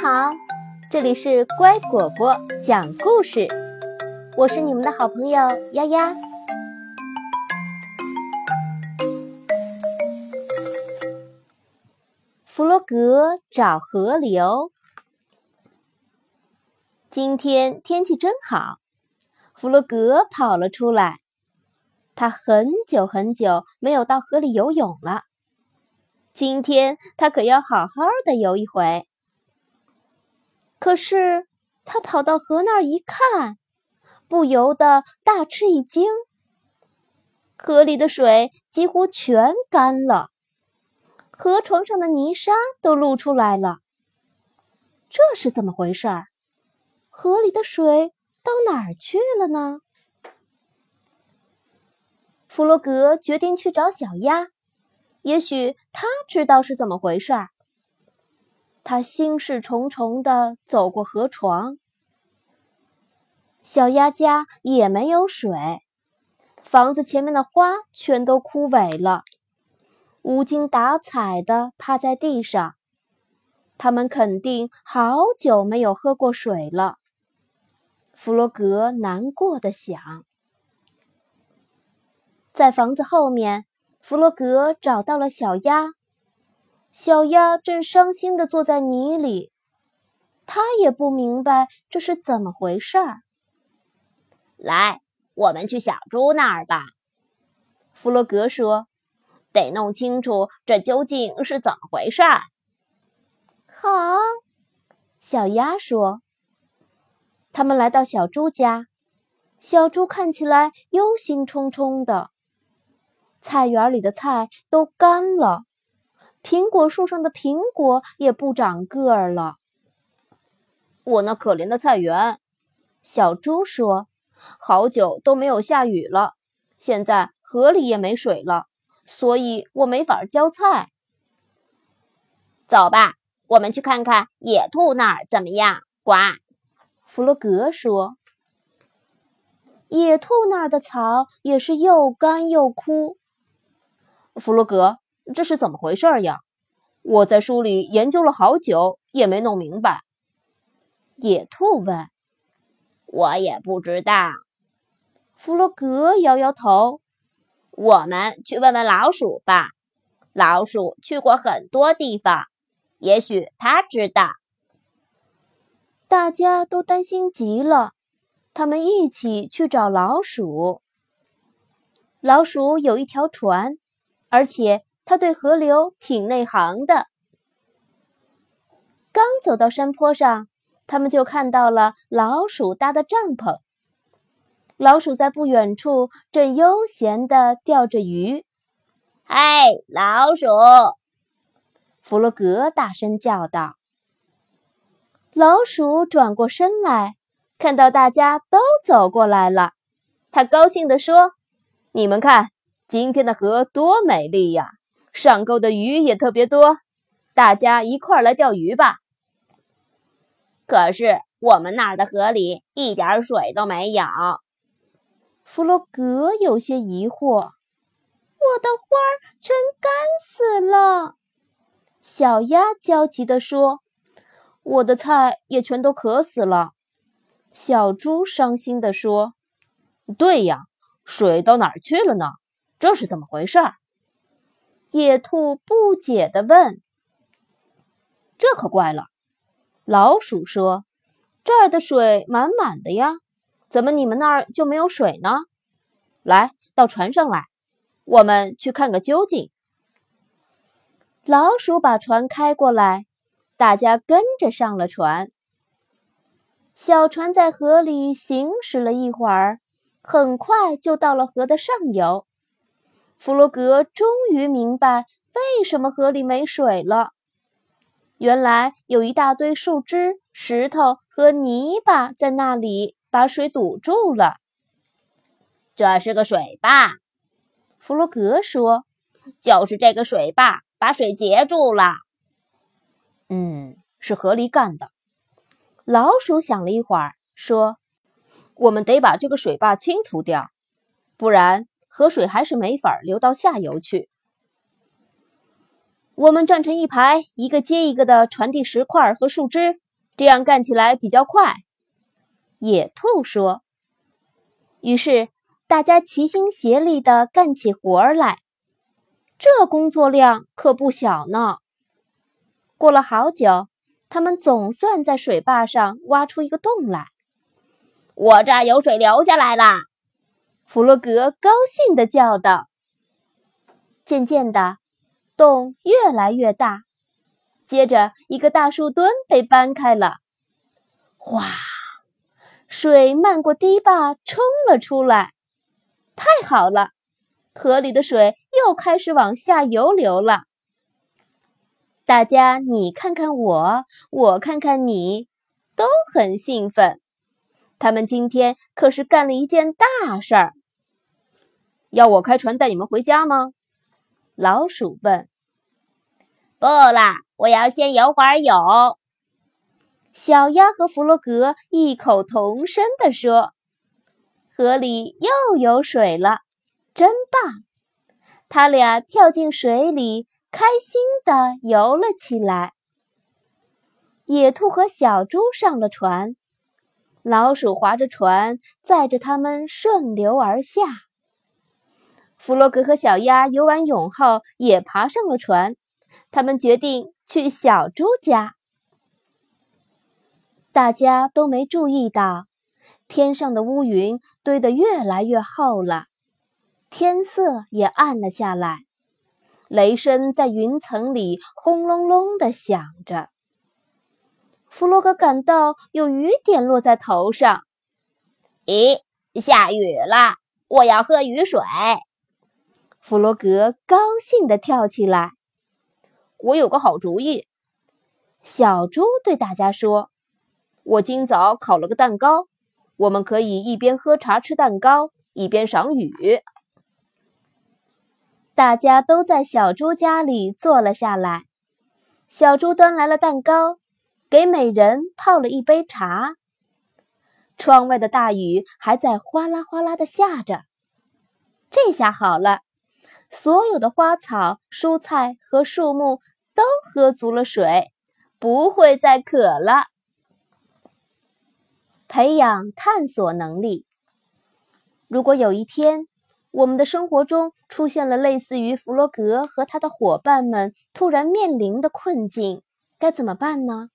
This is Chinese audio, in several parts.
好，这里是乖果果讲故事，我是你们的好朋友丫丫。弗洛格找河流。今天天气真好，弗洛格跑了出来。他很久很久没有到河里游泳了，今天他可要好好的游一回。可是他跑到河那儿一看，不由得大吃一惊。河里的水几乎全干了，河床上的泥沙都露出来了。这是怎么回事？河里的水到哪儿去了呢？弗洛格决定去找小鸭，也许他知道是怎么回事。他心事重重地走过河床，小鸭家也没有水，房子前面的花全都枯萎了，无精打采地趴在地上。他们肯定好久没有喝过水了。弗洛格难过的想，在房子后面，弗洛格找到了小鸭。小鸭正伤心地坐在泥里，它也不明白这是怎么回事儿。来，我们去小猪那儿吧。弗洛格说：“得弄清楚这究竟是怎么回事儿。”好，小鸭说。他们来到小猪家，小猪看起来忧心忡忡的，菜园里的菜都干了。苹果树上的苹果也不长个儿了。我那可怜的菜园，小猪说：“好久都没有下雨了，现在河里也没水了，所以我没法浇菜。”走吧，我们去看看野兔那儿怎么样。呱，弗洛格说：“野兔那儿的草也是又干又枯。”弗洛格。这是怎么回事呀？我在书里研究了好久，也没弄明白。野兔问：“我也不知道。”弗洛格摇摇头：“我们去问问老鼠吧。老鼠去过很多地方，也许他知道。”大家都担心极了，他们一起去找老鼠。老鼠有一条船，而且。他对河流挺内行的。刚走到山坡上，他们就看到了老鼠搭的帐篷。老鼠在不远处正悠闲地钓着鱼。嗨，老鼠！弗洛格大声叫道。老鼠转过身来，看到大家都走过来了，他高兴地说：“你们看，今天的河多美丽呀！”上钩的鱼也特别多，大家一块儿来钓鱼吧。可是我们那儿的河里一点水都没有。弗洛格有些疑惑：“我的花儿全干死了。”小鸭焦急地说：“我的菜也全都渴死了。”小猪伤心地说：“对呀，水到哪儿去了呢？这是怎么回事？”野兔不解地问：“这可怪了。”老鼠说：“这儿的水满满的呀，怎么你们那儿就没有水呢？”来到船上来，我们去看个究竟。老鼠把船开过来，大家跟着上了船。小船在河里行驶了一会儿，很快就到了河的上游。弗洛格终于明白为什么河里没水了。原来有一大堆树枝、石头和泥巴在那里，把水堵住了。这是个水坝，弗洛格说：“就是这个水坝把水截住了。”嗯，是河狸干的。老鼠想了一会儿，说：“我们得把这个水坝清除掉，不然……”河水还是没法流到下游去。我们站成一排，一个接一个的传递石块和树枝，这样干起来比较快。”野兔说。于是大家齐心协力地干起活来，这工作量可不小呢。过了好久，他们总算在水坝上挖出一个洞来。我这儿有水流下来啦！弗洛格高兴地叫道。渐渐的，洞越来越大，接着一个大树墩被搬开了，哗！水漫过堤坝冲了出来，太好了，河里的水又开始往下游流了。大家你看看我，我看看你，都很兴奋。他们今天可是干了一件大事儿。要我开船带你们回家吗？老鼠问。不啦，我要先游会儿泳。小鸭和弗洛格异口同声地说：“河里又有水了，真棒！”他俩跳进水里，开心地游了起来。野兔和小猪上了船，老鼠划着船载着他们顺流而下。弗洛格和小鸭游完泳后也爬上了船，他们决定去小猪家。大家都没注意到，天上的乌云堆得越来越厚了，天色也暗了下来，雷声在云层里轰隆隆地响着。弗洛格感到有雨点落在头上，咦，下雨了！我要喝雨水。弗洛格高兴地跳起来。我有个好主意，小猪对大家说。我今早烤了个蛋糕，我们可以一边喝茶吃蛋糕，一边赏雨。大家都在小猪家里坐了下来。小猪端来了蛋糕，给每人泡了一杯茶。窗外的大雨还在哗啦哗啦的下着。这下好了，所有的花草、蔬菜和树木都喝足了水，不会再渴了。培养探索能力。如果有一天我们的生活中出现了类似于弗洛格和他的伙伴们突然面临的困境，该怎么办呢？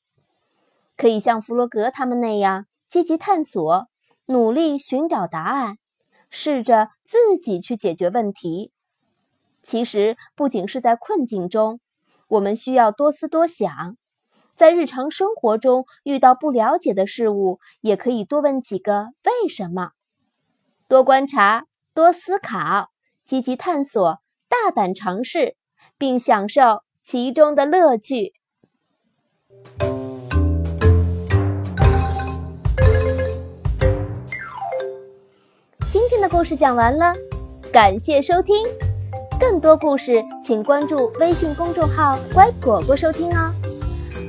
可以像弗洛格他们那样积极探索，努力寻找答案，试着自己去解决问题。其实，不仅是在困境中，我们需要多思多想。在日常生活中遇到不了解的事物，也可以多问几个为什么，多观察，多思考，积极探索，大胆尝试，并享受其中的乐趣。今天的故事讲完了，感谢收听，更多故事请关注微信公众号“乖果果”收听哦。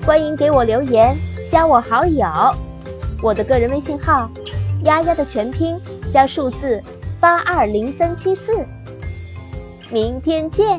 欢迎给我留言，加我好友。我的个人微信号：丫丫的全拼加数字八二零三七四。明天见。